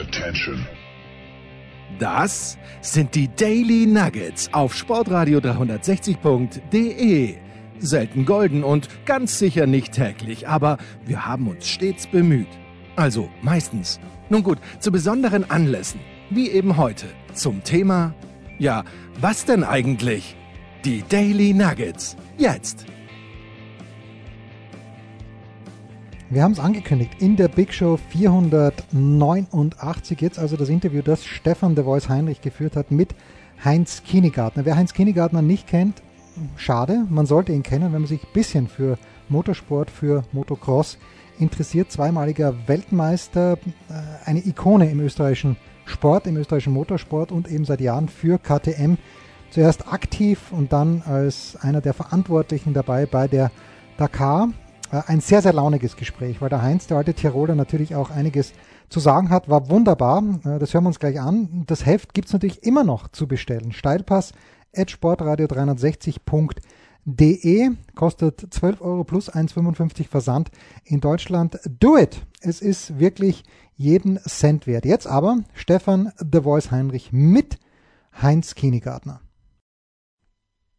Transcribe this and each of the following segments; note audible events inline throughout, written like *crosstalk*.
Attention. Das sind die Daily Nuggets auf Sportradio 360.de. Selten golden und ganz sicher nicht täglich, aber wir haben uns stets bemüht. Also meistens. Nun gut, zu besonderen Anlässen, wie eben heute, zum Thema, ja, was denn eigentlich? Die Daily Nuggets. Jetzt. Wir haben es angekündigt in der Big Show 489. Jetzt also das Interview, das Stefan de Voice Heinrich geführt hat mit Heinz Kienigartner. Wer Heinz Kienigartner nicht kennt, schade. Man sollte ihn kennen, wenn man sich ein bisschen für Motorsport, für Motocross interessiert. Zweimaliger Weltmeister, äh, eine Ikone im österreichischen Sport, im österreichischen Motorsport und eben seit Jahren für KTM. Zuerst aktiv und dann als einer der Verantwortlichen dabei bei der Dakar ein sehr, sehr launiges Gespräch, weil der Heinz, der alte Tiroler, natürlich auch einiges zu sagen hat. War wunderbar. Äh, das hören wir uns gleich an. Das Heft gibt's natürlich immer noch zu bestellen. Steilpass at sportradio360.de kostet 12 Euro plus 1,55 Versand in Deutschland. Do it! Es ist wirklich jeden Cent wert. Jetzt aber Stefan The Voice Heinrich mit Heinz Kienigartner.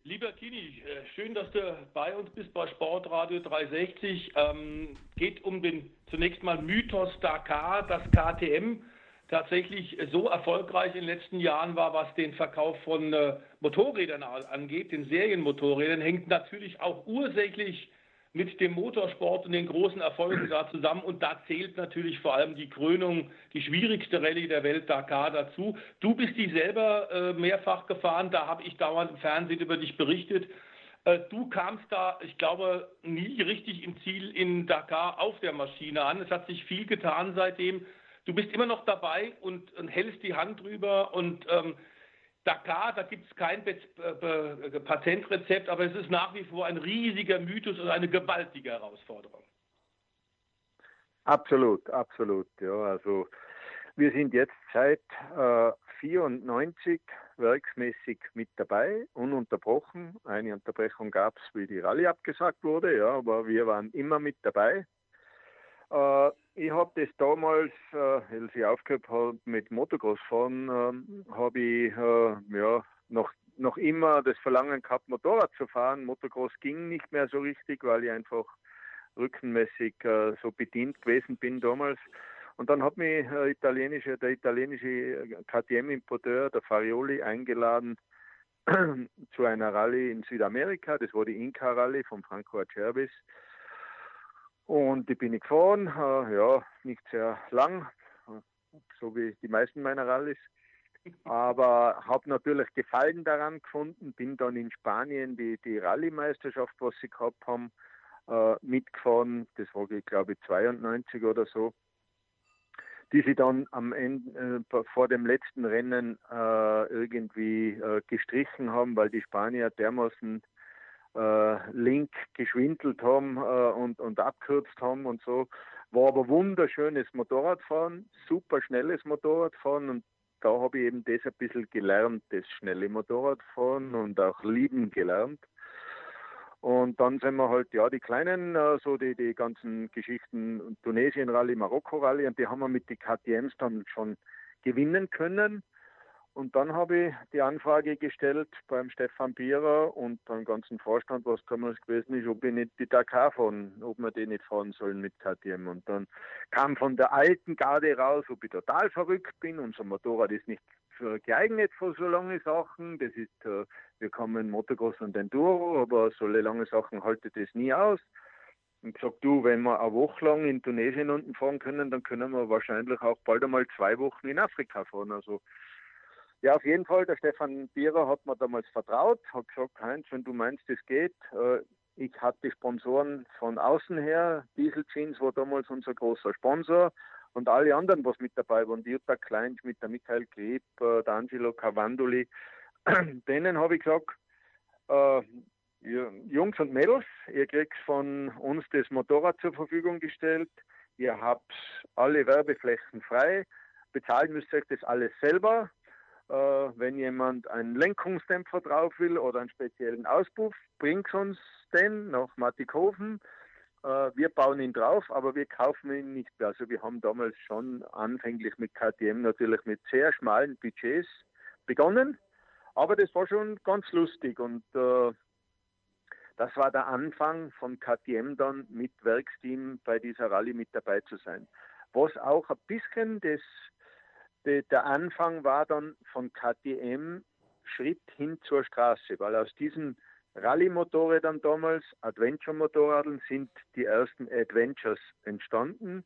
Lieber Kini, äh, schön, dass du bei uns bist bei Sportradio 360. Ähm, geht um den zunächst mal Mythos Dakar, dass KTM tatsächlich so erfolgreich in den letzten Jahren war, was den Verkauf von äh, Motorrädern angeht, den Serienmotorrädern, hängt natürlich auch ursächlich mit dem Motorsport und den großen Erfolgen da zusammen. Und da zählt natürlich vor allem die Krönung, die schwierigste Rallye der Welt, Dakar, dazu. Du bist die selber äh, mehrfach gefahren, da habe ich dauernd im Fernsehen über dich berichtet. Äh, du kamst da, ich glaube, nie richtig im Ziel in Dakar auf der Maschine an. Es hat sich viel getan seitdem. Du bist immer noch dabei und, und hältst die Hand drüber und ähm, Dakar, da gibt es kein Patentrezept, aber es ist nach wie vor ein riesiger Mythos und eine gewaltige Herausforderung. Absolut, absolut. Ja, also wir sind jetzt seit äh, 94 werksmäßig mit dabei, ununterbrochen. Eine Unterbrechung gab es, wie die Rallye abgesagt wurde, ja, aber wir waren immer mit dabei. Äh, ich habe das damals, äh, als ich aufgehört habe mit Motocross fahren, äh, habe ich äh, ja, noch, noch immer das Verlangen gehabt, Motorrad zu fahren. Motocross ging nicht mehr so richtig, weil ich einfach rückenmäßig äh, so bedient gewesen bin damals. Und dann hat mich äh, italienische, der italienische KTM-Importeur, der Farioli, eingeladen *clears throat* zu einer Rallye in Südamerika. Das war die Inca Rallye von Franco Acerbis. Und die bin ich gefahren, äh, ja, nicht sehr lang, so wie die meisten meiner Rallyes. Aber habe natürlich Gefallen daran gefunden, bin dann in Spanien die, die Rallye-Meisterschaft, was sie gehabt haben, äh, mitgefahren. Das war, ich glaube, 92 oder so. Die sie dann am Ende, äh, vor dem letzten Rennen äh, irgendwie äh, gestrichen haben, weil die Spanier dermaßen äh, Link geschwindelt haben äh, und, und abkürzt haben und so. War aber wunderschönes Motorradfahren, super schnelles Motorradfahren und da habe ich eben das ein bisschen gelernt, das schnelle Motorradfahren und auch lieben gelernt. Und dann sind wir halt, ja, die kleinen, äh, so die, die ganzen Geschichten, Tunesien-Rallye, Marokko-Rallye, und die haben wir mit den KTMs dann schon gewinnen können. Und dann habe ich die Anfrage gestellt beim Stefan Bierer und beim ganzen Vorstand, was damals gewesen ist, ob ich nicht die Dakar fahren, ob wir die nicht fahren sollen mit KTM. Und dann kam von der alten Garde raus, ob ich total verrückt bin. Unser Motorrad ist nicht geeignet für so lange Sachen. Das ist, äh, wir kommen Motocross und Enduro, aber so lange Sachen haltet das nie aus. Und gesagt, du, wenn wir eine Woche lang in Tunesien unten fahren können, dann können wir wahrscheinlich auch bald einmal zwei Wochen in Afrika fahren. Also ja, auf jeden Fall. Der Stefan Bierer hat mir damals vertraut, hat gesagt, Heinz, wenn du meinst, es geht. Äh, ich hatte Sponsoren von außen her. Diesel Jeans war damals unser großer Sponsor. Und alle anderen, was mit dabei waren, die Jutta Kleinschmidt, der Michael Kleb, äh, der Angelo Cavandoli, *clears throat* denen habe ich gesagt, äh, Jungs und Mädels, ihr kriegt von uns das Motorrad zur Verfügung gestellt. Ihr habt alle Werbeflächen frei. Bezahlen müsst ihr euch das alles selber. Äh, wenn jemand einen Lenkungsdämpfer drauf will oder einen speziellen Auspuff, bringt uns den nach Mattighofen. äh, wir bauen ihn drauf, aber wir kaufen ihn nicht mehr. Also wir haben damals schon anfänglich mit KTM natürlich mit sehr schmalen Budgets begonnen, aber das war schon ganz lustig und äh, das war der Anfang von KTM dann mit Werksteam bei dieser Rallye mit dabei zu sein. Was auch ein bisschen das, de, der Anfang war dann von KTM Schritt hin zur Straße, weil aus diesen Rallye-Motorrädern damals, Adventure-Motorrädern, sind die ersten Adventures entstanden.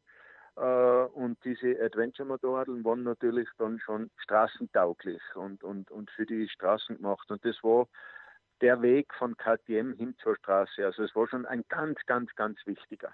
Äh, und diese Adventure-Motorräder waren natürlich dann schon straßentauglich und, und, und für die Straßen gemacht. Und das war der Weg von KTM hin zur Straße. Also es war schon ein ganz, ganz, ganz wichtiger.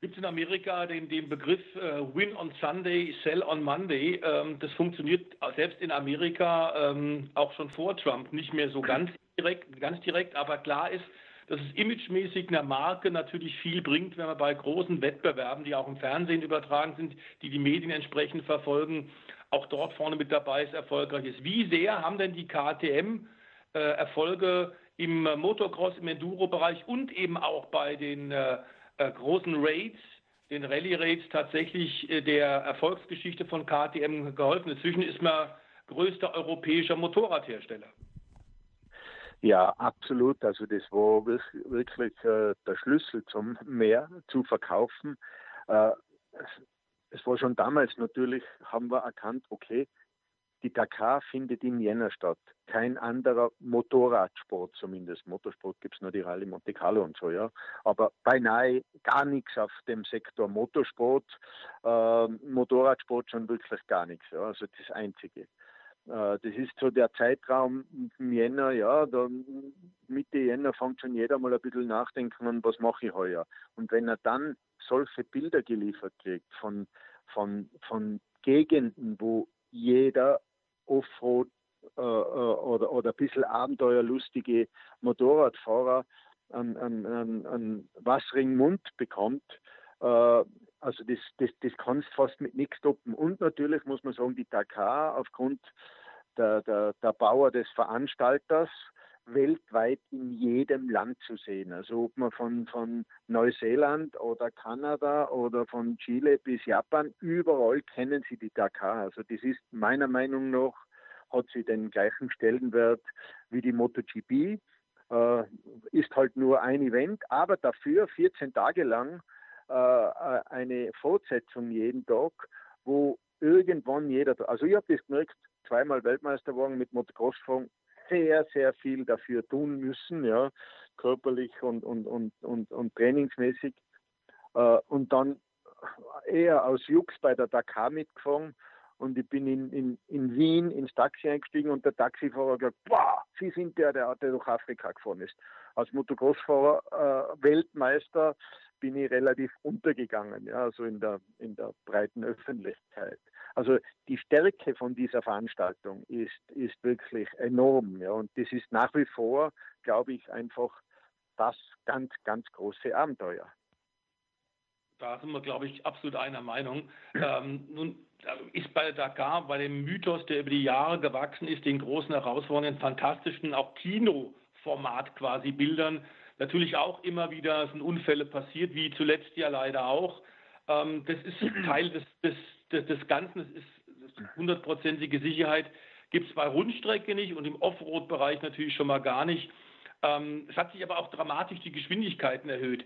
Gibt es in Amerika den, den Begriff äh, Win on Sunday, Sell on Monday? Ähm, das funktioniert selbst in Amerika ähm, auch schon vor Trump nicht mehr so ganz direkt, ganz direkt, aber klar ist, dass es imagemäßig einer Marke natürlich viel bringt, wenn man bei großen Wettbewerben, die auch im Fernsehen übertragen sind, die die Medien entsprechend verfolgen, auch dort vorne mit dabei ist, erfolgreich ist. Wie sehr haben denn die KTM äh, Erfolge im Motocross, im Enduro-Bereich und eben auch bei den äh, äh, großen Raids, den Rallye-Raids tatsächlich äh, der Erfolgsgeschichte von KTM geholfen. Inzwischen ist man größter europäischer Motorradhersteller. Ja, absolut. Also das war wirklich, wirklich äh, der Schlüssel zum Mehr zu verkaufen. Äh, es, es, war schon damals natürlich, haben wir erkannt, okay, die Dakar findet im Jänner statt. Kein anderer Motorradsport zumindest. Motorsport gibt es nur die Rallye Monte Carlo und so, ja. Aber beinahe gar nichts auf dem Sektor Motorsport. Äh, Motorradsport schon wirklich gar nichts. Ja. Also das Einzige. Äh, das ist so der Zeitraum im Jänner, ja, dann Mitte Jänner fängt schon jeder mal ein bisschen nachdenken an, was mache ich heuer. Und wenn er dann solche Bilder geliefert kriegt von, von, von Gegenden, wo jeder Offroad äh, äh, oder, oder ein bisschen abenteuerlustige Motorradfahrer einen, einen, einen wasserigen Mund bekommt. Äh, also das, das, das kannst fast mit nichts stoppen. Und natürlich muss man sagen, die Dakar aufgrund der, der, der Bauer des Veranstalters weltweit in jedem Land zu sehen. Also ob man von, von Neuseeland oder Kanada oder von Chile bis Japan, überall kennen sie die Dakar. Also das ist meiner Meinung nach hat sie den gleichen Stellenwert wie die MotoGP. Äh, ist halt nur ein Event, aber dafür 14 Tage lang äh, eine Fortsetzung jeden Tag, wo irgendwann jeder, also ich habe das gemerkt, zweimal Weltmeisterwagen mit Motocross-Fahren, sehr, sehr viel dafür tun müssen, ja, körperlich und, und, und, und, und trainingsmäßig. Äh, und dann eher aus Jux bei der Dakar mitgefahren und ich bin in, in, in Wien ins Taxi eingestiegen und der Taxifahrer hat gesagt, boah, Sie sind der, der, der durch Afrika gefahren ist. Als Motocrossfahrer, äh, Weltmeister, bin ich relativ untergegangen, ja, also in der, in der breiten Öffentlichkeit. Also die Stärke von dieser Veranstaltung ist, ist wirklich enorm, ja, und das ist nach wie vor, glaube ich, einfach das ganz, ganz große Abenteuer. Da sind wir, glaube ich, absolut einer Meinung. Ähm, nun ist bei Dakar, bei dem Mythos, der über die Jahre gewachsen ist, den großen Herausforderungen, fantastischen, auch Kinoformat quasi Bildern, natürlich auch immer wieder sind Unfälle passiert, wie zuletzt ja leider auch. Ähm, das ist *clears throat* Teil des, des, des, des Ganzen, das ist hundertprozentige Sicherheit. Gibt es bei Rundstrecke nicht und im Offroad-Bereich natürlich schon mal gar nicht. Ähm, es hat sich aber auch dramatisch die Geschwindigkeiten erhöht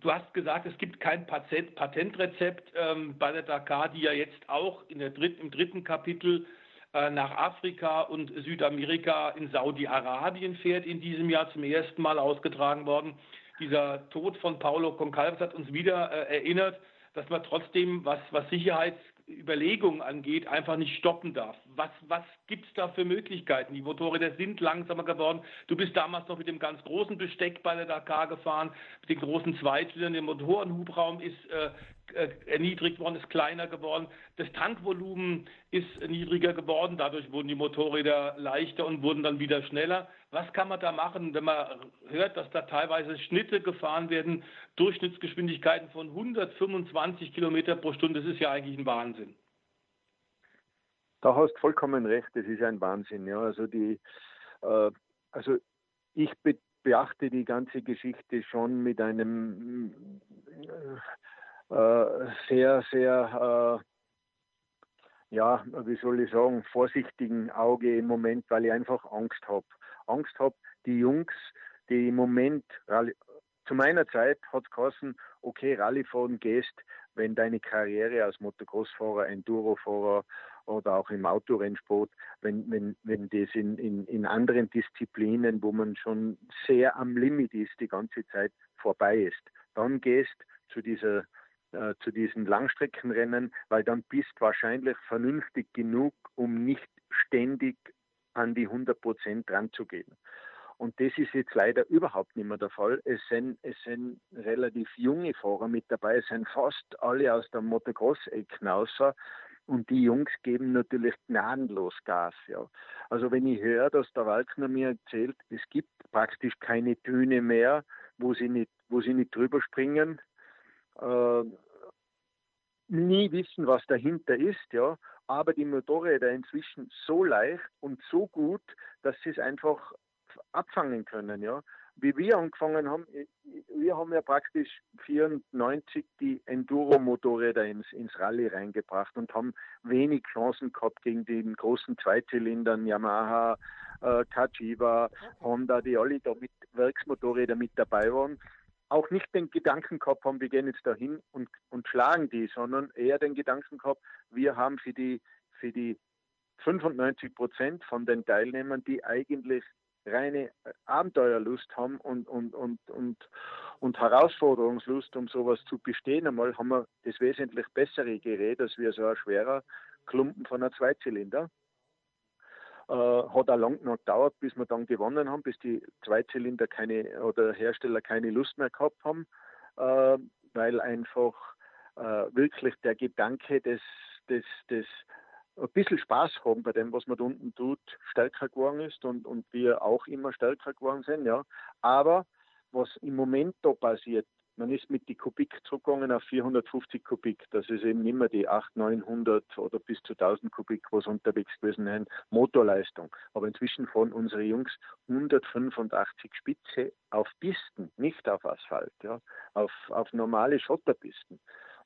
du hast gesagt, es gibt kein Patent, Patentrezept ähm, bei der Dakar, die ja jetzt auch dritt, im dritten Kapitel äh, nach Afrika und Südamerika in Saudi-Arabien fährt, in diesem Jahr zum ersten Mal ausgetragen worden. Dieser Tod von Paulo Concalves hat uns wieder äh, erinnert, dass man trotzdem, was, was Sicherheits Überlegungen angeht, einfach nicht stoppen darf. Was, was gibt es da für Möglichkeiten? Die Motorräder sind langsamer geworden. Du bist damals noch mit dem ganz großen Besteck bei der Dakar gefahren, mit den großen Zweitylindern. Der Motorenhubraum ist äh, äh, erniedrigt worden, ist kleiner geworden. Das Tankvolumen ist niedriger geworden. Dadurch wurden die Motorräder leichter und wurden dann wieder schneller. Was kann man da machen, wenn man hört, dass da teilweise Schnitte gefahren werden, Durchschnittsgeschwindigkeiten von 125 Kilometer pro Stunde? Das ist ja eigentlich ein Wahnsinn. Da hast vollkommen recht. Das ist ein Wahnsinn. Ja, also die, äh, also ich beachte die ganze Geschichte schon mit einem äh, sehr, sehr, äh, ja, wie soll ich sagen, vorsichtigen Auge im Moment, weil ich einfach Angst habe. Angst habe, die Jungs, die im Moment, zu meiner Zeit hat es geheißen, okay, Rallyefahren gehst, wenn deine Karriere als Motocrossfahrer, Endurofahrer oder auch im Autorennsport, wenn, wenn, wenn das in, in, in anderen Disziplinen, wo man schon sehr am Limit ist, die ganze Zeit vorbei ist, dann gehst zu dieser äh, zu diesen Langstreckenrennen, weil dann bist wahrscheinlich vernünftig genug, um nicht ständig an die 100 Prozent ranzugehen. Und das ist jetzt leider überhaupt nicht mehr der Fall. Es sind, es sind relativ junge Fahrer mit dabei, es sind fast alle aus der Motocross-Ecken außer. Und die Jungs geben natürlich gnadenlos Gas. Ja. Also wenn ich höre, dass der Walkner mir erzählt, es gibt praktisch keine Düne mehr, wo sie nicht, wo sie nicht drüber springen, äh, nie wissen, was dahinter ist, ja. Aber die Motorräder inzwischen so leicht und so gut, dass sie es einfach abfangen können, ja. Wie wir angefangen haben, wir haben ja praktisch 94 die Enduro-Motorräder ins, ins Rallye reingebracht und haben wenig Chancen gehabt gegen den großen Zweizylindern, Yamaha, äh, Kajiva, Honda, die alle da mit Werksmotorräder mit dabei waren auch nicht den Gedanken gehabt haben, wir gehen jetzt dahin und, und schlagen die, sondern eher den Gedanken gehabt, wir haben für die, für die 95 Prozent von den Teilnehmern, die eigentlich reine Abenteuerlust haben und, und, und, und, und Herausforderungslust, um sowas zu bestehen. Einmal haben wir das wesentlich bessere Gerät als wir so ein schwerer Klumpen von einer Zweizylinder. Äh, hat auch lang noch gedauert, bis wir dann gewonnen haben, bis die Zweizylinder keine oder Hersteller keine Lust mehr gehabt haben, äh, weil einfach äh, wirklich der Gedanke des, des, des ein bisschen Spaß haben bei dem, was man da unten tut, stärker geworden ist und, und wir auch immer stärker geworden sind, ja. Aber was im Moment da passiert, man ist mit die Kubik zurückgegangen auf 450 Kubik. Das ist eben nicht mehr die 800, 900 oder bis zu 1000 Kubik, was unterwegs gewesen sind, Motorleistung. Aber inzwischen fahren unsere Jungs 185 Spitze auf Pisten, nicht auf Asphalt, ja, auf, auf normale Schotterpisten.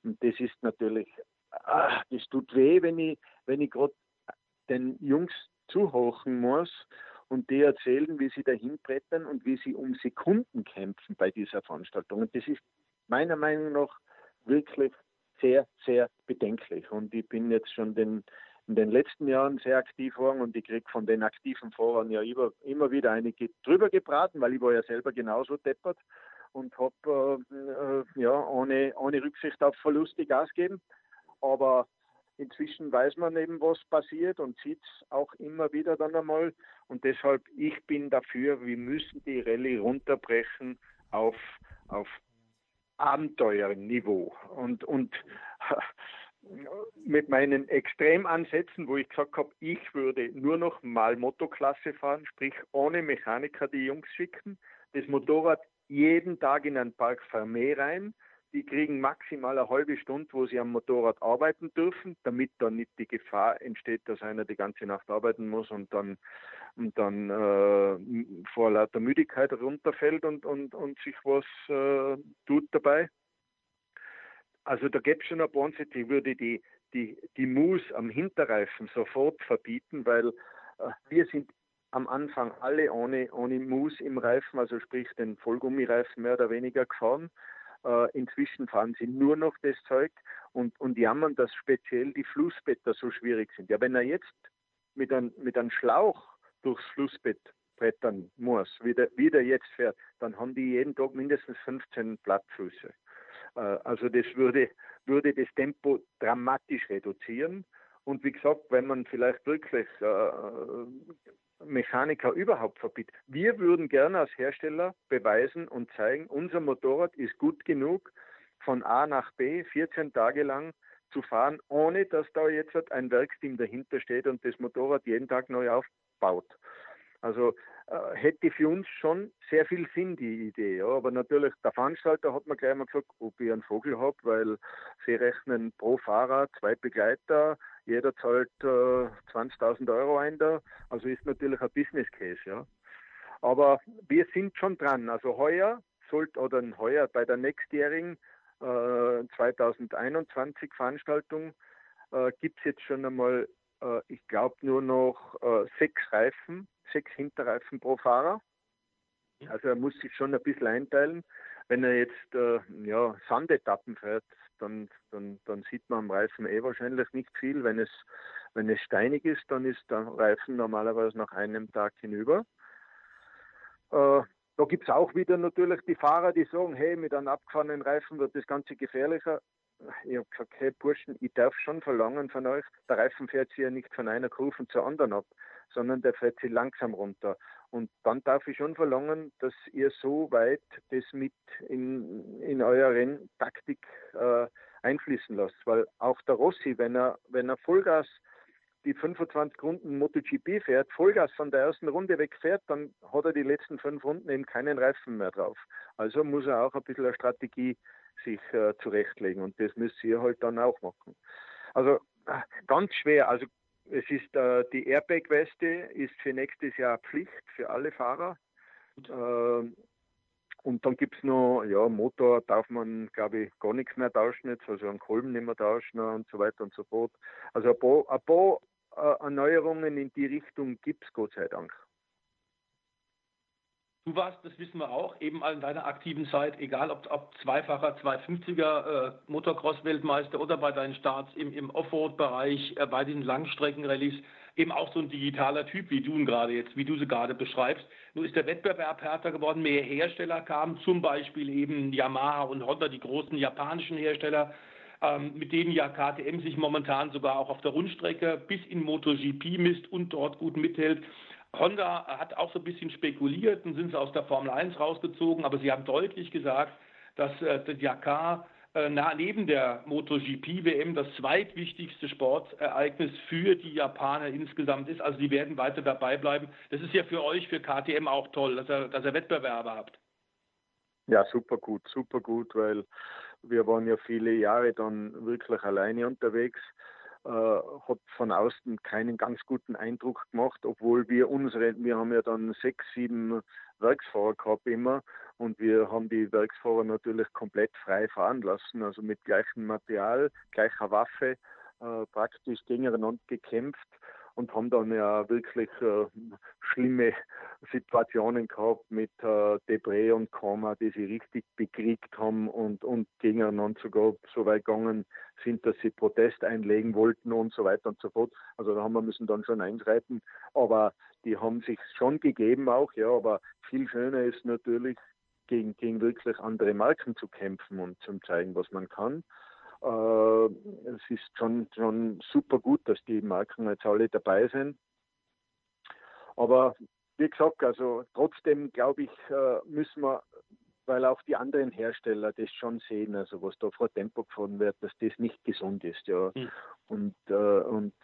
Und das ist natürlich, ah, das tut weh, wenn ich, wenn ich gerade den Jungs zuhochen muss und die erzählen, wie sie dahin brettern und wie sie um Sekunden kämpfen bei dieser Veranstaltung. Und das ist meiner Meinung nach wirklich sehr, sehr bedenklich. Und ich bin jetzt schon den, in den letzten Jahren sehr aktiv geworden und ich kriege von den aktiven Fahrern ja immer, immer wieder einige drüber gebraten, weil ich war ja selber genauso deppert und habe äh, äh, ja, ohne, ohne Rücksicht auf Verluste Gas geben. Aber Inzwischen weiß man eben, was passiert und sieht es auch immer wieder dann einmal. Und deshalb, ich bin dafür, wir müssen die Rallye runterbrechen auf, auf Abenteuerniveau. Und, und *laughs* mit meinen Extremansätzen, wo ich gesagt habe, ich würde nur noch mal Motoklasse fahren, sprich ohne Mechaniker die Jungs schicken, das Motorrad jeden Tag in ein Park Fermé rein, die kriegen maximal eine halbe Stunde, wo sie am Motorrad arbeiten dürfen, damit dann nicht die Gefahr entsteht, dass einer die ganze Nacht arbeiten muss und dann, und dann äh, vor lauter Müdigkeit runterfällt und, und, und sich was äh, tut dabei. Also da gibt es schon eine Bonze, die würde die, die, die Mus am Hinterreifen sofort verbieten, weil äh, wir sind am Anfang alle ohne, ohne Mus im Reifen, also sprich den Vollgummireifen mehr oder weniger gefahren. Äh, inzwischen fahren sie nur noch das Zeug und, und jammern, dass speziell die Flussbetter so schwierig sind. Ja, wenn er jetzt mit, ein, mit einem Schlauch durchs Flussbett brettern muss, wie der, wie der jetzt fährt, dann haben die jeden Tag mindestens 15 Blattfüße. Äh, also das würde, würde das Tempo dramatisch reduzieren. Und wie gesagt, wenn man vielleicht wirklich äh, Mechaniker überhaupt verbietet. Wir würden gerne als Hersteller beweisen und zeigen, unser Motorrad ist gut genug, von A nach B 14 Tage lang zu fahren, ohne dass da jetzt ein Werksteam dahinter steht und das Motorrad jeden Tag neu aufbaut. Also hätte für uns schon sehr viel Sinn, die Idee. Ja. Aber natürlich, der Veranstalter hat mir gleich mal gesagt, ob ich einen Vogel habe, weil sie rechnen pro Fahrer zwei Begleiter, jeder zahlt äh, 20.000 Euro ein da. Also ist natürlich ein Business Case, ja. Aber wir sind schon dran. Also heuer sollte oder heuer bei der nächstjährigen äh, 2021 Veranstaltung äh, gibt es jetzt schon einmal, äh, ich glaube, nur noch äh, sechs Reifen, sechs Hinterreifen pro Fahrer. Also er muss sich schon ein bisschen einteilen. Wenn er jetzt äh, ja, Sandetappen fährt, dann, dann, dann sieht man am Reifen eh wahrscheinlich nicht viel. Wenn es, wenn es steinig ist, dann ist der Reifen normalerweise nach einem Tag hinüber. Äh, da gibt es auch wieder natürlich die Fahrer, die sagen, hey, mit einem abgefahrenen Reifen wird das Ganze gefährlicher. Ich habe gesagt, hey Burschen, ich darf schon verlangen von euch, der Reifen fährt sich ja nicht von einer Kurve zur anderen ab, sondern der fährt sich langsam runter. Und dann darf ich schon verlangen, dass ihr so weit das mit in, in eure Renntaktik äh, einfließen lasst. Weil auch der Rossi, wenn er, wenn er Vollgas die 25 Runden MotoGP fährt, Vollgas von der ersten Runde wegfährt, dann hat er die letzten fünf Runden eben keinen Reifen mehr drauf. Also muss er auch ein bisschen eine Strategie sich äh, zurechtlegen und das müsst ihr halt dann auch machen. Also äh, ganz schwer. Also es ist äh, die Airbag-Weste ist für nächstes Jahr Pflicht für alle Fahrer. Äh, und dann gibt es noch, ja, Motor darf man, glaube ich, gar nichts mehr tauschen jetzt, also einen Kolben nicht mehr tauschen und so weiter und so fort. Also ein paar, ein paar äh, Erneuerungen in die Richtung gibt es, Gott sei Dank. Du warst, das wissen wir auch, eben in deiner aktiven Zeit, egal ob, ob zweifacher 250er äh, Motocross-Weltmeister oder bei deinen Starts im, im Offroad-Bereich, äh, bei den Langstrecken-Rallyes, eben auch so ein digitaler Typ, wie du ihn gerade jetzt, wie du sie gerade beschreibst. Nur ist der Wettbewerb härter geworden, mehr Hersteller kamen, zum Beispiel eben Yamaha und Honda, die großen japanischen Hersteller, ähm, mit denen ja KTM sich momentan sogar auch auf der Rundstrecke bis in MotoGP misst und dort gut mithält. Honda hat auch so ein bisschen spekuliert und sind sie aus der Formel 1 rausgezogen, aber sie haben deutlich gesagt, dass äh, der Dakar äh, neben der MotoGP-WM das zweitwichtigste Sportereignis für die Japaner insgesamt ist. Also sie werden weiter dabei bleiben. Das ist ja für euch, für KTM auch toll, dass ihr, dass ihr Wettbewerbe habt. Ja, super gut, super gut, weil wir waren ja viele Jahre dann wirklich alleine unterwegs. Äh, hat von außen keinen ganz guten Eindruck gemacht, obwohl wir unsere, wir haben ja dann sechs, sieben Werksfahrer gehabt immer und wir haben die Werksfahrer natürlich komplett frei fahren lassen, also mit gleichem Material, gleicher Waffe, äh, praktisch gegeneinander gekämpft und haben dann ja wirklich äh, schlimme Situationen gehabt mit äh, Debris und Koma, die sie richtig bekriegt haben und, und gegeneinander sogar so weit gegangen sind, dass sie Protest einlegen wollten und so weiter und so fort. Also da haben wir müssen dann schon einschreiten, aber die haben sich schon gegeben auch, ja, aber viel schöner ist natürlich gegen, gegen wirklich andere Marken zu kämpfen und zu zeigen, was man kann. Äh, es ist schon, schon super gut, dass die Marken jetzt alle dabei sind. Aber wie gesagt, also trotzdem glaube ich, äh, müssen wir, weil auch die anderen Hersteller das schon sehen, also was da vor Tempo gefahren wird, dass das nicht gesund ist, ja. Mhm. Und, äh, und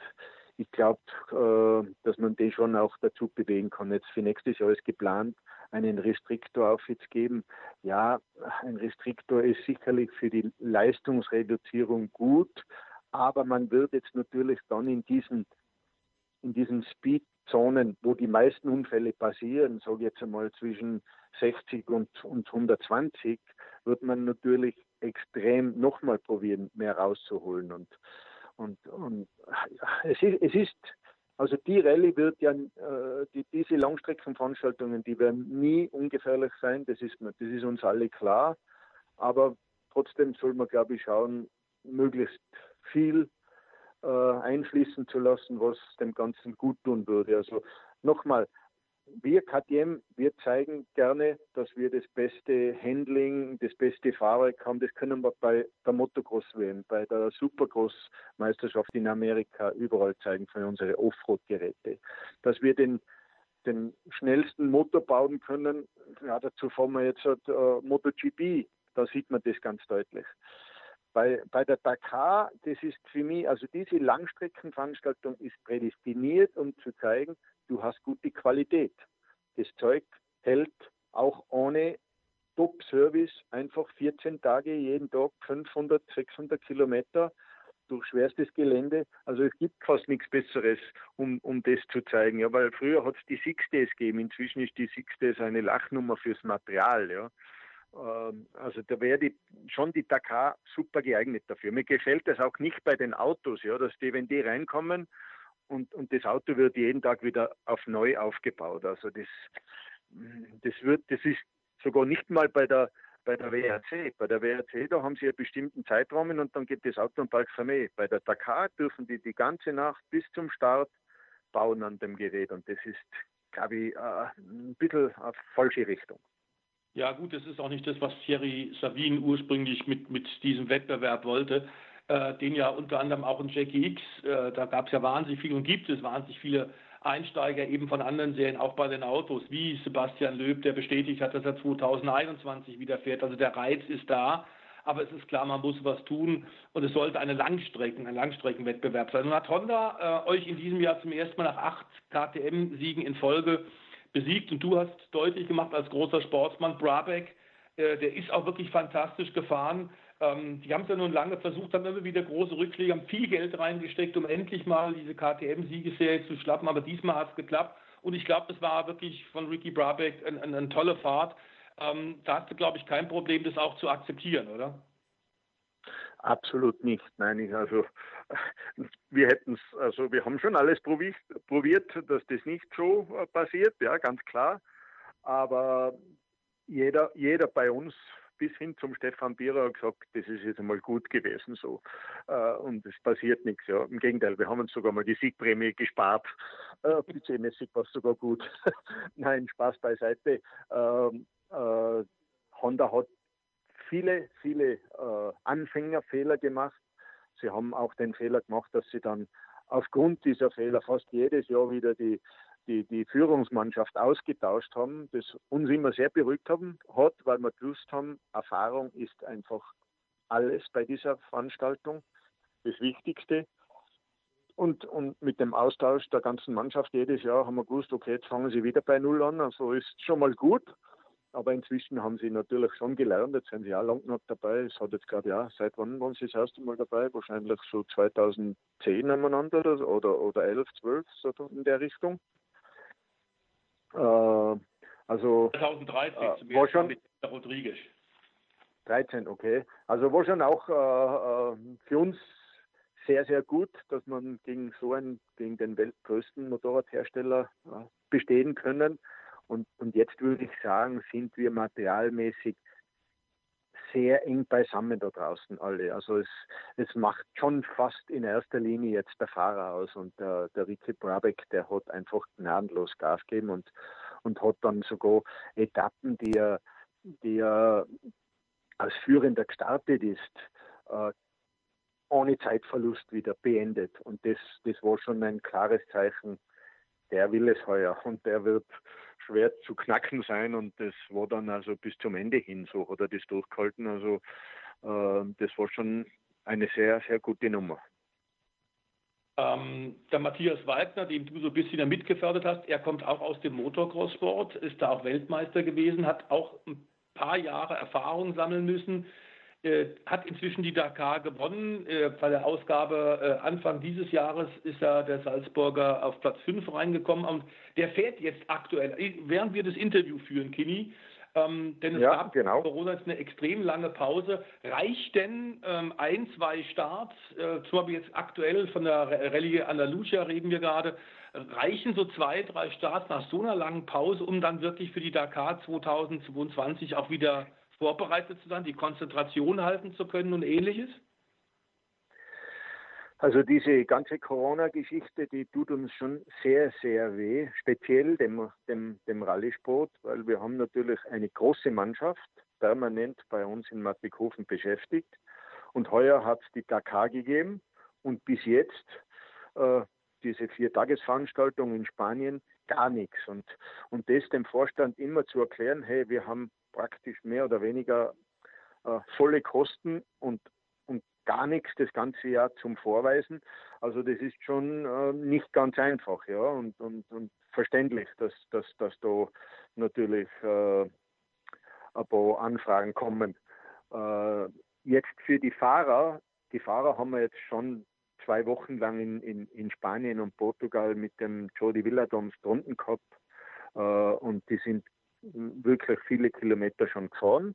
ich glaube, äh, dass man den schon auch dazu bewegen kann. Jetzt für nächstes Jahr ist geplant, einen Restriktor auf jetzt geben. Ja, ein Restriktor ist sicherlich für die Leistungsreduzierung gut, aber man wird jetzt natürlich dann in diesen, in diesen Speedzonen, wo die meisten Unfälle passieren, sage jetzt einmal zwischen 60 und, und 120, wird man natürlich extrem nochmal probieren, mehr rauszuholen. Und, und, und es, ist, es ist also die Rallye wird ja, äh, die, diese Langstreckenveranstaltungen, die werden nie ungefährlich sein, das ist, das ist uns alle klar. Aber trotzdem soll man, glaube ich, schauen, möglichst viel äh, einfließen zu lassen, was dem Ganzen gut tun würde. Also nochmal, wir KTM, wir zeigen gerne, dass wir das beste Handling, das beste Fahrwerk haben. Das können wir bei der Motocross-WM, bei der Supercross-Meisterschaft in Amerika überall zeigen für unsere Offroad-Geräte. Dass wir den, den schnellsten Motor bauen können, ja, dazu fahren wir jetzt halt, äh, MotoGP, da sieht man das ganz deutlich. Bei, bei der Dakar, das ist für mich, also diese Langstreckenveranstaltung ist prädestiniert, um zu zeigen, du hast gute Qualität. Das Zeug hält auch ohne Top-Service einfach 14 Tage, jeden Tag 500, 600 Kilometer durch schwerstes Gelände. Also es gibt fast nichts Besseres, um, um das zu zeigen. Ja, weil früher hat es die Six Days gegeben, inzwischen ist die Six Days eine Lachnummer fürs Material. Ja. Ähm, also da wäre die, schon die Dakar super geeignet dafür. Mir gefällt das auch nicht bei den Autos, ja, dass die, wenn die reinkommen und, und das Auto wird jeden Tag wieder auf neu aufgebaut. Also das, das wird, das ist sogar nicht mal bei der bei der WRC. Bei der WRC, da haben sie einen bestimmten Zeitrahmen und dann geht das Auto und Balsamé. Bei der Dakar dürfen die die ganze Nacht bis zum Start bauen an dem Gerät und das ist, glaube ich, äh, ein bisschen eine falsche Richtung. Ja gut, das ist auch nicht das, was Thierry Savin ursprünglich mit, mit diesem Wettbewerb wollte, äh, den ja unter anderem auch in Jackie X, äh, da gab es ja wahnsinnig viele und gibt es wahnsinnig viele Einsteiger eben von anderen Serien, auch bei den Autos, wie Sebastian Löb, der bestätigt hat, dass er 2021 wieder fährt. Also der Reiz ist da, aber es ist klar, man muss was tun und es sollte eine Langstrecken, ein Langstreckenwettbewerb sein. Und hat Honda äh, euch in diesem Jahr zum ersten Mal nach acht KTM-Siegen in Folge besiegt und du hast deutlich gemacht als großer Sportsmann, Brabeck, äh, der ist auch wirklich fantastisch gefahren. Ähm, die haben es ja nun lange versucht, haben immer wieder große Rückschläge, haben viel Geld reingesteckt, um endlich mal diese KTM-Siegesserie zu schlappen, aber diesmal hat es geklappt und ich glaube, das war wirklich von Ricky Brabeck eine, eine, eine tolle Fahrt. Ähm, da hast du, glaube ich, kein Problem, das auch zu akzeptieren, oder? Absolut nicht. Nein, ich, also *laughs* wir hätten es, also wir haben schon alles probiert, probiert, dass das nicht so äh, passiert, ja, ganz klar. Aber jeder, jeder bei uns bis hin zum Stefan Bierer gesagt, das ist jetzt einmal gut gewesen so. Äh, und es passiert nichts. Ja. Im Gegenteil, wir haben uns sogar mal die Siegprämie gespart. Äh, budgetmäßig war es sogar gut. *laughs* Nein, Spaß beiseite. Ähm, äh, Honda hat viele, viele äh, Anfängerfehler gemacht. Sie haben auch den Fehler gemacht, dass sie dann aufgrund dieser Fehler fast jedes Jahr wieder die, die, die Führungsmannschaft ausgetauscht haben, das uns immer sehr beruhigt haben, hat, weil wir gewusst haben, Erfahrung ist einfach alles bei dieser Veranstaltung, das Wichtigste. Und, und mit dem Austausch der ganzen Mannschaft jedes Jahr haben wir gewusst, okay, jetzt fangen sie wieder bei Null an, also ist schon mal gut. Aber inzwischen haben sie natürlich schon gelernt, jetzt sind sie auch lang genug dabei. Es hat jetzt gerade, ja, seit wann waren sie das erste Mal dabei? Wahrscheinlich so 2010 nebeneinander oder, oder, oder 11, 12, so in der Richtung. Äh, also 2013 äh, war schon mit Rodriguez. 13, okay. Also war schon auch äh, äh, für uns sehr, sehr gut, dass man gegen so einen, gegen den weltgrößten Motorradhersteller bestehen können. Und, und jetzt würde ich sagen, sind wir materialmäßig sehr eng beisammen da draußen alle. Also es, es macht schon fast in erster Linie jetzt der Fahrer aus und der, der Ricky Brabeck, der hat einfach gnadenlos Gas gegeben und, und hat dann sogar Etappen, die er, die er als Führender gestartet ist, äh, ohne Zeitverlust wieder beendet. Und das, das war schon ein klares Zeichen, der will es heuer und der wird schwer zu knacken sein und das war dann also bis zum Ende hin so, hat er das durchgehalten. Also äh, das war schon eine sehr, sehr gute Nummer. Ähm, der Matthias Wagner, den du so ein bisschen mitgefördert hast, er kommt auch aus dem Motocross-Sport, ist da auch Weltmeister gewesen, hat auch ein paar Jahre Erfahrung sammeln müssen hat inzwischen die Dakar gewonnen. Äh, bei der Ausgabe äh, Anfang dieses Jahres ist ja der Salzburger auf Platz 5 reingekommen und der fährt jetzt aktuell, äh, während wir das Interview führen, Kini, ähm, denn es ja, gab genau. Corona jetzt eine extrem lange Pause. Reicht denn ähm, ein, zwei Starts, äh, zum Beispiel jetzt aktuell von der Rallye Andalusia reden wir gerade, reichen so zwei, drei Starts nach so einer langen Pause, um dann wirklich für die Dakar 2022 auch wieder vorbereitet zu sein, die Konzentration halten zu können und ähnliches? Also diese ganze Corona-Geschichte, die tut uns schon sehr, sehr weh, speziell dem, dem, dem Rallye-Sport, weil wir haben natürlich eine große Mannschaft permanent bei uns in Mattighofen beschäftigt. Und heuer hat es die Dakar gegeben und bis jetzt äh, diese Vier-Tages-Veranstaltung in Spanien gar nichts. Und, und das dem Vorstand immer zu erklären, hey, wir haben praktisch mehr oder weniger äh, volle Kosten und, und gar nichts das ganze Jahr zum Vorweisen. Also das ist schon äh, nicht ganz einfach, ja, und, und, und verständlich, dass, dass, dass da natürlich äh, ein paar Anfragen kommen. Äh, jetzt für die Fahrer die Fahrer haben wir jetzt schon zwei Wochen lang in, in, in Spanien und Portugal mit dem Jody Villadoms drunten gehabt. Äh, und die sind wirklich viele Kilometer schon gefahren.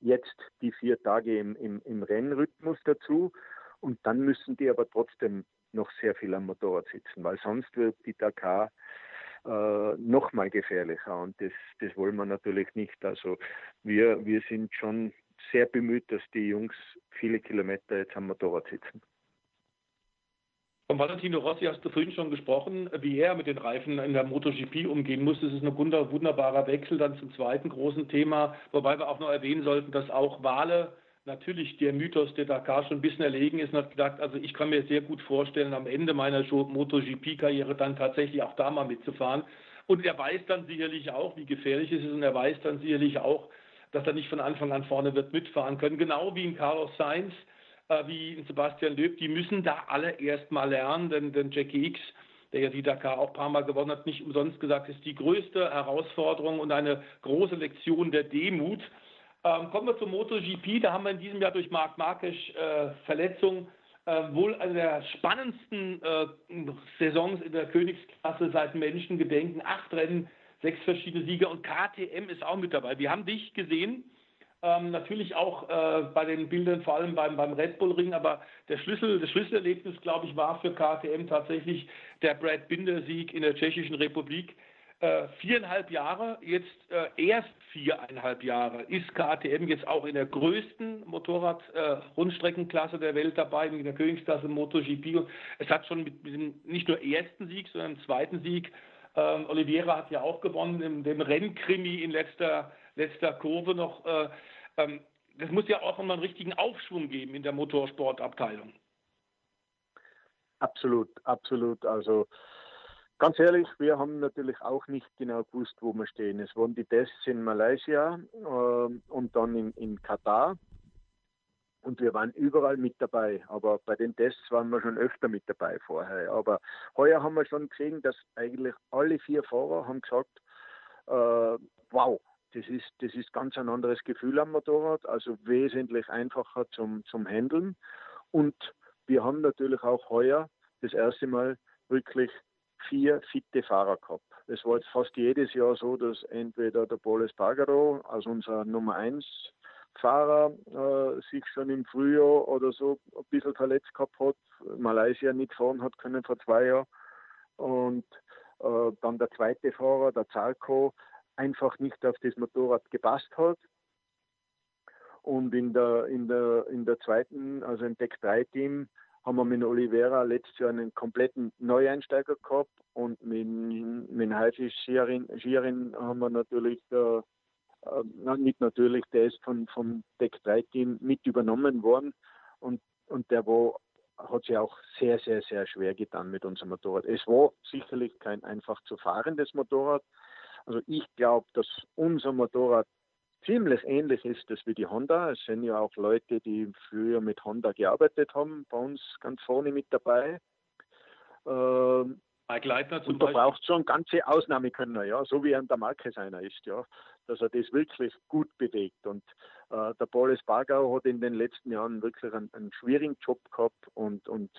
Jetzt die vier Tage im, im, im Rennrhythmus dazu. Und dann müssen die aber trotzdem noch sehr viel am Motorrad sitzen, weil sonst wird die Dakar äh, noch mal gefährlicher und das, das wollen wir natürlich nicht. Also wir, wir sind schon sehr bemüht, dass die Jungs viele Kilometer jetzt am Motorrad sitzen. Von Valentino Rossi hast du vorhin schon gesprochen, wie er mit den Reifen in der MotoGP umgehen muss. Das ist ein wunderbarer Wechsel dann zum zweiten großen Thema, wobei wir auch noch erwähnen sollten, dass auch Wale natürlich der Mythos der Dakar schon ein bisschen erlegen ist und hat gedacht, also ich kann mir sehr gut vorstellen, am Ende meiner MotoGP-Karriere dann tatsächlich auch da mal mitzufahren. Und er weiß dann sicherlich auch, wie gefährlich es ist und er weiß dann sicherlich auch, dass er nicht von Anfang an vorne wird mitfahren können. Genau wie in Carlos Sainz, äh, wie Sebastian Löb, die müssen da alle erst mal lernen, denn, denn Jackie X, der ja die Dakar auch ein paar Mal gewonnen hat, nicht umsonst gesagt, ist die größte Herausforderung und eine große Lektion der Demut. Ähm, kommen wir zum MotoGP. Da haben wir in diesem Jahr durch Marc Marquez äh, Verletzung äh, wohl eine der spannendsten äh, Saisons in der Königsklasse seit Menschengedenken. Acht Rennen, sechs verschiedene Sieger und KTM ist auch mit dabei. Wir haben dich gesehen. Ähm, natürlich auch äh, bei den Bildern, vor allem beim, beim Red Bull Ring, aber der Schlüssel, das Schlüsselerlebnis, glaube ich, war für KTM tatsächlich der Brad Binder Sieg in der Tschechischen Republik äh, viereinhalb Jahre, jetzt äh, erst viereinhalb Jahre, ist KTM jetzt auch in der größten Motorrad-Rundstreckenklasse äh, der Welt dabei, in der Königsklasse MotoGP. Es hat schon mit, mit dem nicht nur ersten Sieg, sondern zweiten Sieg, ähm, Oliveira hat ja auch gewonnen, im, dem Rennkrimi in letzter, letzter Kurve noch. Äh, ähm, das muss ja auch immer einen richtigen Aufschwung geben in der Motorsportabteilung. Absolut, absolut. Also Ganz ehrlich, wir haben natürlich auch nicht genau gewusst, wo wir stehen. Es waren die Tests in Malaysia äh, und dann in, in Katar. Und wir waren überall mit dabei. Aber bei den Tests waren wir schon öfter mit dabei vorher. Aber heuer haben wir schon gesehen, dass eigentlich alle vier Fahrer haben gesagt, äh, wow, das ist, das ist ganz ein anderes Gefühl am Motorrad, also wesentlich einfacher zum, zum Handeln. Und wir haben natürlich auch heuer das erste Mal wirklich vier fitte Fahrer gehabt. Es war jetzt fast jedes Jahr so, dass entweder der Paul Espargaro, also unser Nummer 1 Fahrer, äh, sich schon im Frühjahr oder so ein bisschen verletzt gehabt hat, Malaysia nicht fahren hat können vor zwei Jahren. Und äh, dann der zweite Fahrer, der Zarko, einfach nicht auf das Motorrad gepasst hat. Und in der, in der, in der zweiten, also im Deck 3 Team, haben wir mit Oliveira letztes Jahr einen kompletten Neueinsteiger gehabt und mit, mit Haifisch Schierin, haben wir natürlich, äh, äh, nicht natürlich, der ist von, vom Deck 3 Team mit übernommen worden und, und der war, hat sich auch sehr, sehr, sehr schwer getan mit unserem Motorrad. Es war sicherlich kein einfach zu fahrendes Motorrad. Also ich glaube, dass unser Motorrad ziemlich ähnlich ist das wie die Honda. Es sind ja auch Leute, die früher mit Honda gearbeitet haben, bei uns ganz vorne mit dabei. Ähm, Mike Leitner zum und da braucht schon ganze Ausnahmekönner, ja, so wie ein der Marquez einer ist, ja, dass er das wirklich gut bewegt. Und äh, der Paul Espargau hat in den letzten Jahren wirklich einen, einen schwierigen Job gehabt und, und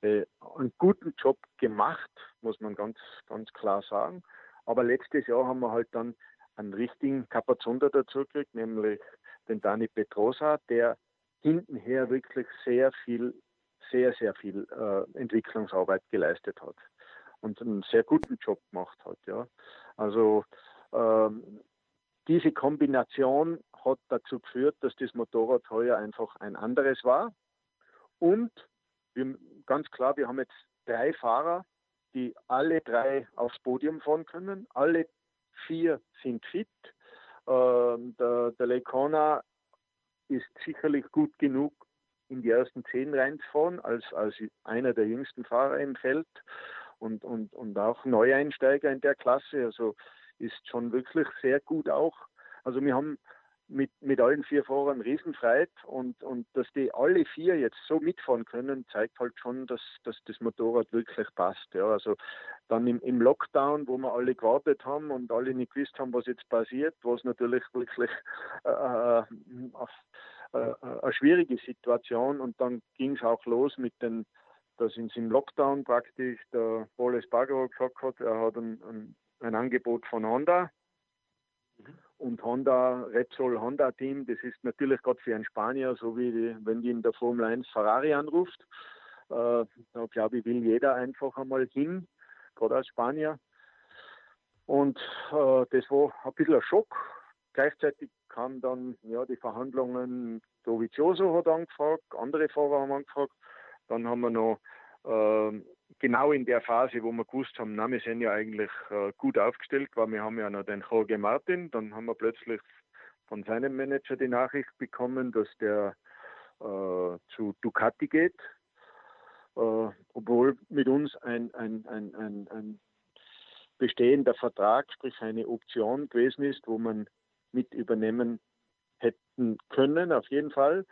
äh, einen guten Job gemacht, muss man ganz, ganz klar sagen. Aber letztes Jahr haben wir halt dann einen richtigen Kapazunder dazu gekriegt, nämlich den Dani Petrosa, der hintenher wirklich sehr viel, sehr, sehr viel äh, Entwicklungsarbeit geleistet hat und einen sehr guten Job gemacht hat. Ja. Also ähm, diese Kombination hat dazu geführt, dass das Motorrad heuer einfach ein anderes war. Und wir, ganz klar, wir haben jetzt drei Fahrer, die alle drei aufs Podium fahren können. Alle vier sind fit. Ähm, der, der Lecona ist sicherlich gut genug, in die ersten zehn reinzufahren, als, als einer der jüngsten Fahrer im Feld und, und, und auch Neueinsteiger in der Klasse. Also ist schon wirklich sehr gut auch. Also wir haben mit, mit allen vier Fahrern Riesenfreit und, und dass die alle vier jetzt so mitfahren können, zeigt halt schon, dass, dass das Motorrad wirklich passt. Ja, also dann im, im Lockdown, wo wir alle gewartet haben und alle nicht gewusst haben, was jetzt passiert, was natürlich wirklich äh, äh äh, eine schwierige Situation und dann ging es auch los mit den, da sind sie im Lockdown praktisch, der Paul Espargaro gesagt hat, er hat ein, ein, ein Angebot von Honda mhm. Und Honda, Repsol Honda Team, das ist natürlich gerade für einen Spanier, so wie die, wenn die in der Formel 1 Ferrari anruft, äh, da glaube ich, will jeder einfach einmal hin, gerade als Spanier. Und äh, das war ein bisschen ein Schock. Gleichzeitig kamen dann ja, die Verhandlungen, Dovizioso hat angefragt, andere Fahrer haben angefragt. Dann haben wir noch äh, genau in der Phase, wo wir gewusst haben, na, wir sind ja eigentlich äh, gut aufgestellt, weil wir haben ja noch den Jorge Martin. Dann haben wir plötzlich von seinem Manager die Nachricht bekommen, dass der äh, zu Ducati geht, äh, obwohl mit uns ein, ein, ein, ein, bestehender Vertrag, sprich eine Option gewesen ist, wo man mit übernehmen hätten können, auf jeden Fall.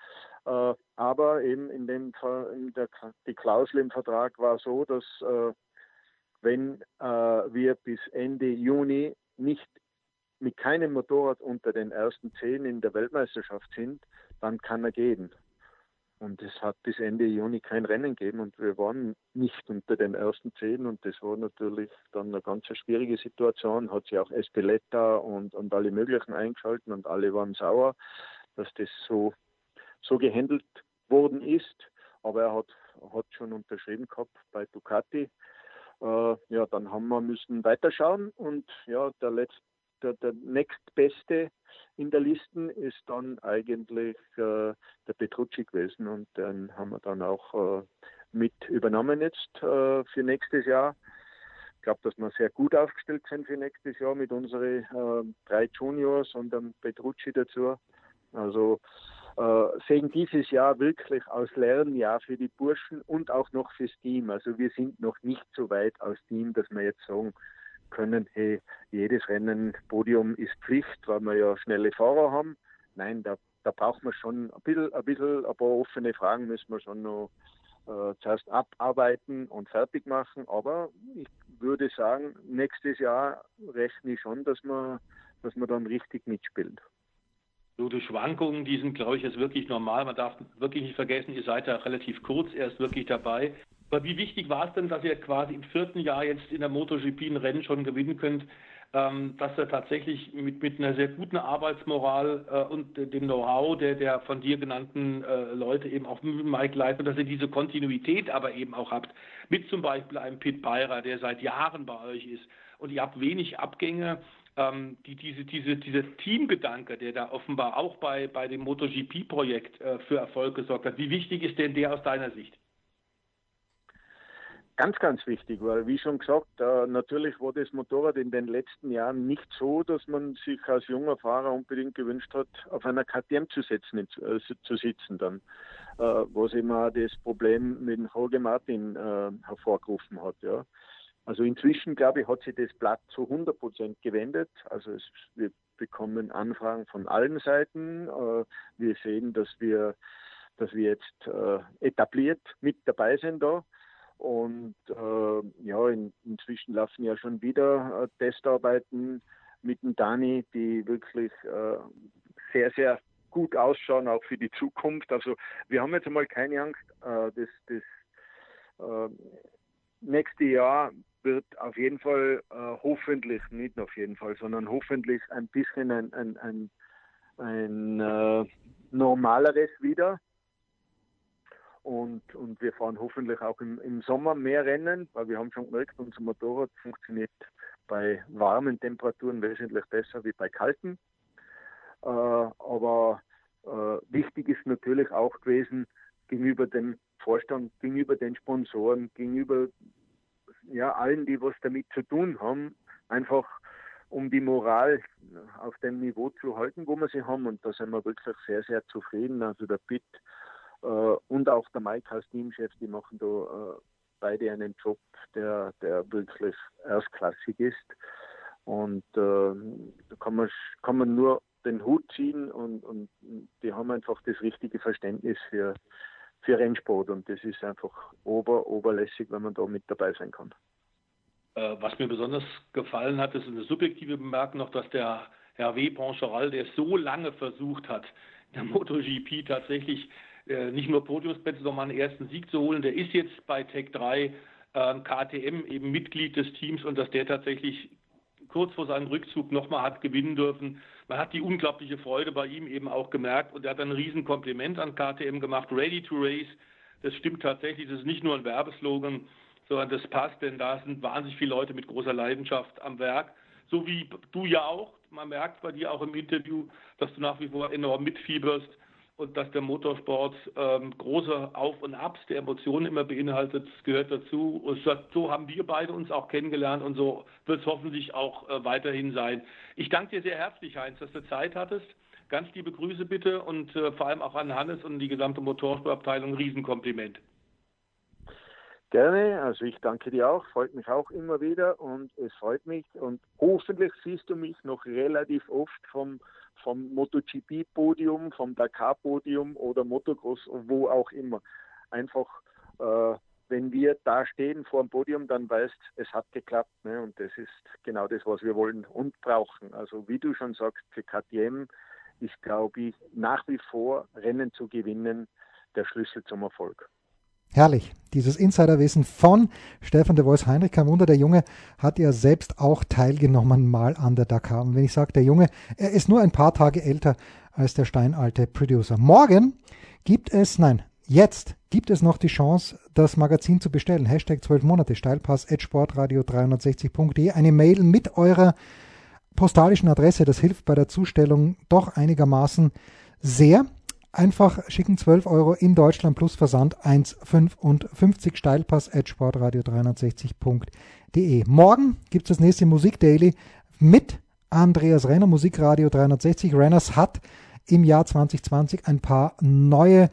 Äh, aber eben in dem in der, die Klausel im Vertrag war so, dass äh, wenn äh, wir bis Ende Juni nicht mit keinem Motorrad unter den ersten zehn in der Weltmeisterschaft sind, dann kann er gehen. Und es hat bis Ende Juni kein Rennen gegeben und wir waren nicht unter den ersten zehn und das war natürlich dann eine ganz schwierige Situation. Hat sich auch Espeletta und, und alle möglichen eingeschalten und alle waren sauer, dass das so, so gehandelt worden ist. Aber er hat, hat schon unterschrieben gehabt bei Ducati. Äh, ja, dann haben wir müssen weiterschauen und ja, der letzte der, der nächstbeste in der Liste ist dann eigentlich äh, der Petrucci gewesen und den haben wir dann auch äh, mit übernommen jetzt äh, für nächstes Jahr. Ich glaube, dass wir sehr gut aufgestellt sind für nächstes Jahr mit unseren äh, drei Juniors und dem Petrucci dazu. Also sehen dieses Jahr wirklich als Lernjahr für die Burschen und auch noch fürs Team. Also wir sind noch nicht so weit als Team, dass wir jetzt sagen, können, hey, jedes Rennen, Podium ist Pflicht, weil wir ja schnelle Fahrer haben. Nein, da, da braucht man schon ein bisschen, ein bisschen, ein paar offene Fragen müssen wir schon noch äh, zuerst abarbeiten und fertig machen. Aber ich würde sagen, nächstes Jahr rechne ich schon, dass man, dass man dann richtig mitspielt. So, die Schwankungen, die sind, glaube ich, jetzt wirklich normal. Man darf wirklich nicht vergessen, ihr seid ja relativ kurz erst wirklich dabei. Aber wie wichtig war es denn, dass ihr quasi im vierten Jahr jetzt in der MotoGP ein Rennen schon gewinnen könnt, ähm, dass ihr tatsächlich mit, mit einer sehr guten Arbeitsmoral äh, und dem Know-how der, der von dir genannten äh, Leute eben auch mit Mike Leitner, dass ihr diese Kontinuität aber eben auch habt, mit zum Beispiel einem Pit Beira, der seit Jahren bei euch ist und ihr habt wenig Abgänge. Ähm, die, diese, diese, dieser Teamgedanke, der da offenbar auch bei, bei dem MotoGP-Projekt äh, für Erfolg gesorgt hat, wie wichtig ist denn der aus deiner Sicht? Ganz, ganz wichtig, weil wie schon gesagt, äh, natürlich war das Motorrad in den letzten Jahren nicht so, dass man sich als junger Fahrer unbedingt gewünscht hat, auf einer KTM zu, setzen, äh, zu sitzen dann, äh, was immer das Problem mit dem Jorge Martin äh, hervorgerufen hat. Ja. Also inzwischen, glaube ich, hat sich das Blatt zu 100 Prozent gewendet. Also es, wir bekommen Anfragen von allen Seiten. Äh, wir sehen, dass wir, dass wir jetzt äh, etabliert mit dabei sind da. Und äh, ja, in, inzwischen laufen ja schon wieder Testarbeiten mit dem Dani, die wirklich sehr, sehr gut ausschauen, auch für die Zukunft. Also wir haben jetzt einmal keine Angst. Äh, das nächste Jahr wird auf jeden Fall äh, hoffentlich, nicht auf jeden Fall, sondern hoffentlich ein bisschen ein, ein, ein, ein äh, normaleres wieder. Und, und wir fahren hoffentlich auch im, im Sommer mehr Rennen, weil wir haben schon gemerkt, unser Motorrad funktioniert bei warmen Temperaturen wesentlich besser wie bei kalten. Äh, aber äh, wichtig ist natürlich auch gewesen, gegenüber dem Vorstand, gegenüber den Sponsoren, gegenüber ja, allen, die was damit zu tun haben, einfach um die Moral auf dem Niveau zu halten, wo wir sie haben. Und da sind wir wirklich sehr, sehr zufrieden. Also der Pitt äh, und auch der Mike als Teamchef, die machen da äh, beide einen Job, der, der wirklich erstklassig ist. Und äh, da kann man, kann man nur den Hut ziehen und, und die haben einfach das richtige Verständnis für, für Rennsport und das ist einfach ober, oberlässig, wenn man da mit dabei sein kann. Was mir besonders gefallen hat, ist eine subjektive Bemerkung noch, dass der Hervé Poncharal, der so lange versucht hat, der MotoGP tatsächlich äh, nicht nur Podiumsplätze, sondern einen ersten Sieg zu holen. Der ist jetzt bei Tech 3 äh, KTM eben Mitglied des Teams und dass der tatsächlich kurz vor seinem Rückzug nochmal hat gewinnen dürfen. Man hat die unglaubliche Freude bei ihm eben auch gemerkt und er hat ein Riesenkompliment an KTM gemacht. Ready to Race, das stimmt tatsächlich, das ist nicht nur ein Werbeslogan, sondern das passt, denn da sind wahnsinnig viele Leute mit großer Leidenschaft am Werk. So wie du ja auch. Man merkt bei dir auch im Interview, dass du nach wie vor enorm mitfieberst und dass der Motorsport ähm, große Auf und Abs der Emotionen immer beinhaltet, gehört dazu. Und so haben wir beide uns auch kennengelernt und so wird es hoffentlich auch äh, weiterhin sein. Ich danke dir sehr herzlich, Heinz, dass du Zeit hattest. Ganz liebe Grüße bitte und äh, vor allem auch an Hannes und die gesamte Motorsportabteilung. Riesenkompliment. Gerne, also ich danke dir auch, freut mich auch immer wieder und es freut mich und hoffentlich siehst du mich noch relativ oft vom vom MotoGP-Podium, vom Dakar-Podium oder Motocross, wo auch immer. Einfach, äh, wenn wir da stehen vor dem Podium, dann weißt, es hat geklappt. Ne? Und das ist genau das, was wir wollen und brauchen. Also wie du schon sagst, für KTM ist, glaube ich, nach wie vor Rennen zu gewinnen der Schlüssel zum Erfolg. Herrlich. Dieses Insiderwissen von Stefan de Vois Heinrich. Kein Wunder, der Junge hat ja selbst auch teilgenommen mal an der Dakar. Und wenn ich sage, der Junge, er ist nur ein paar Tage älter als der steinalte Producer. Morgen gibt es, nein, jetzt gibt es noch die Chance, das Magazin zu bestellen. Hashtag 12 Monate, Steilpass, sportradio360.de. Eine Mail mit eurer postalischen Adresse. Das hilft bei der Zustellung doch einigermaßen sehr. Einfach schicken 12 Euro in Deutschland plus Versand 1,55 Steilpass at sportradio360.de. Morgen gibt es das nächste Musik Daily mit Andreas Renner, Musikradio 360. Renners hat im Jahr 2020 ein paar neue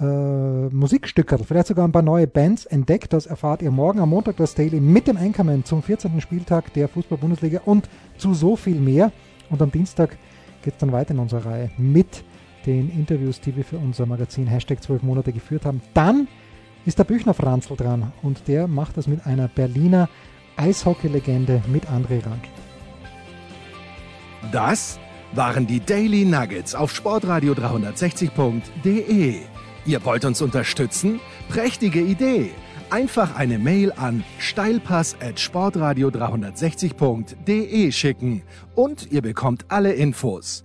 äh, Musikstücke, vielleicht sogar ein paar neue Bands entdeckt. Das erfahrt ihr morgen am Montag das Daily mit dem Anchorman zum 14. Spieltag der Fußball-Bundesliga und zu so viel mehr. Und am Dienstag geht es dann weiter in unserer Reihe mit den Interviews, die wir für unser Magazin Hashtag 12 Monate geführt haben. Dann ist der Büchner Franzl dran und der macht das mit einer Berliner Eishockey-Legende mit André Rank. Das waren die Daily Nuggets auf sportradio 360.de. Ihr wollt uns unterstützen? Prächtige Idee! Einfach eine Mail an steilpass at sportradio 360.de schicken und ihr bekommt alle Infos.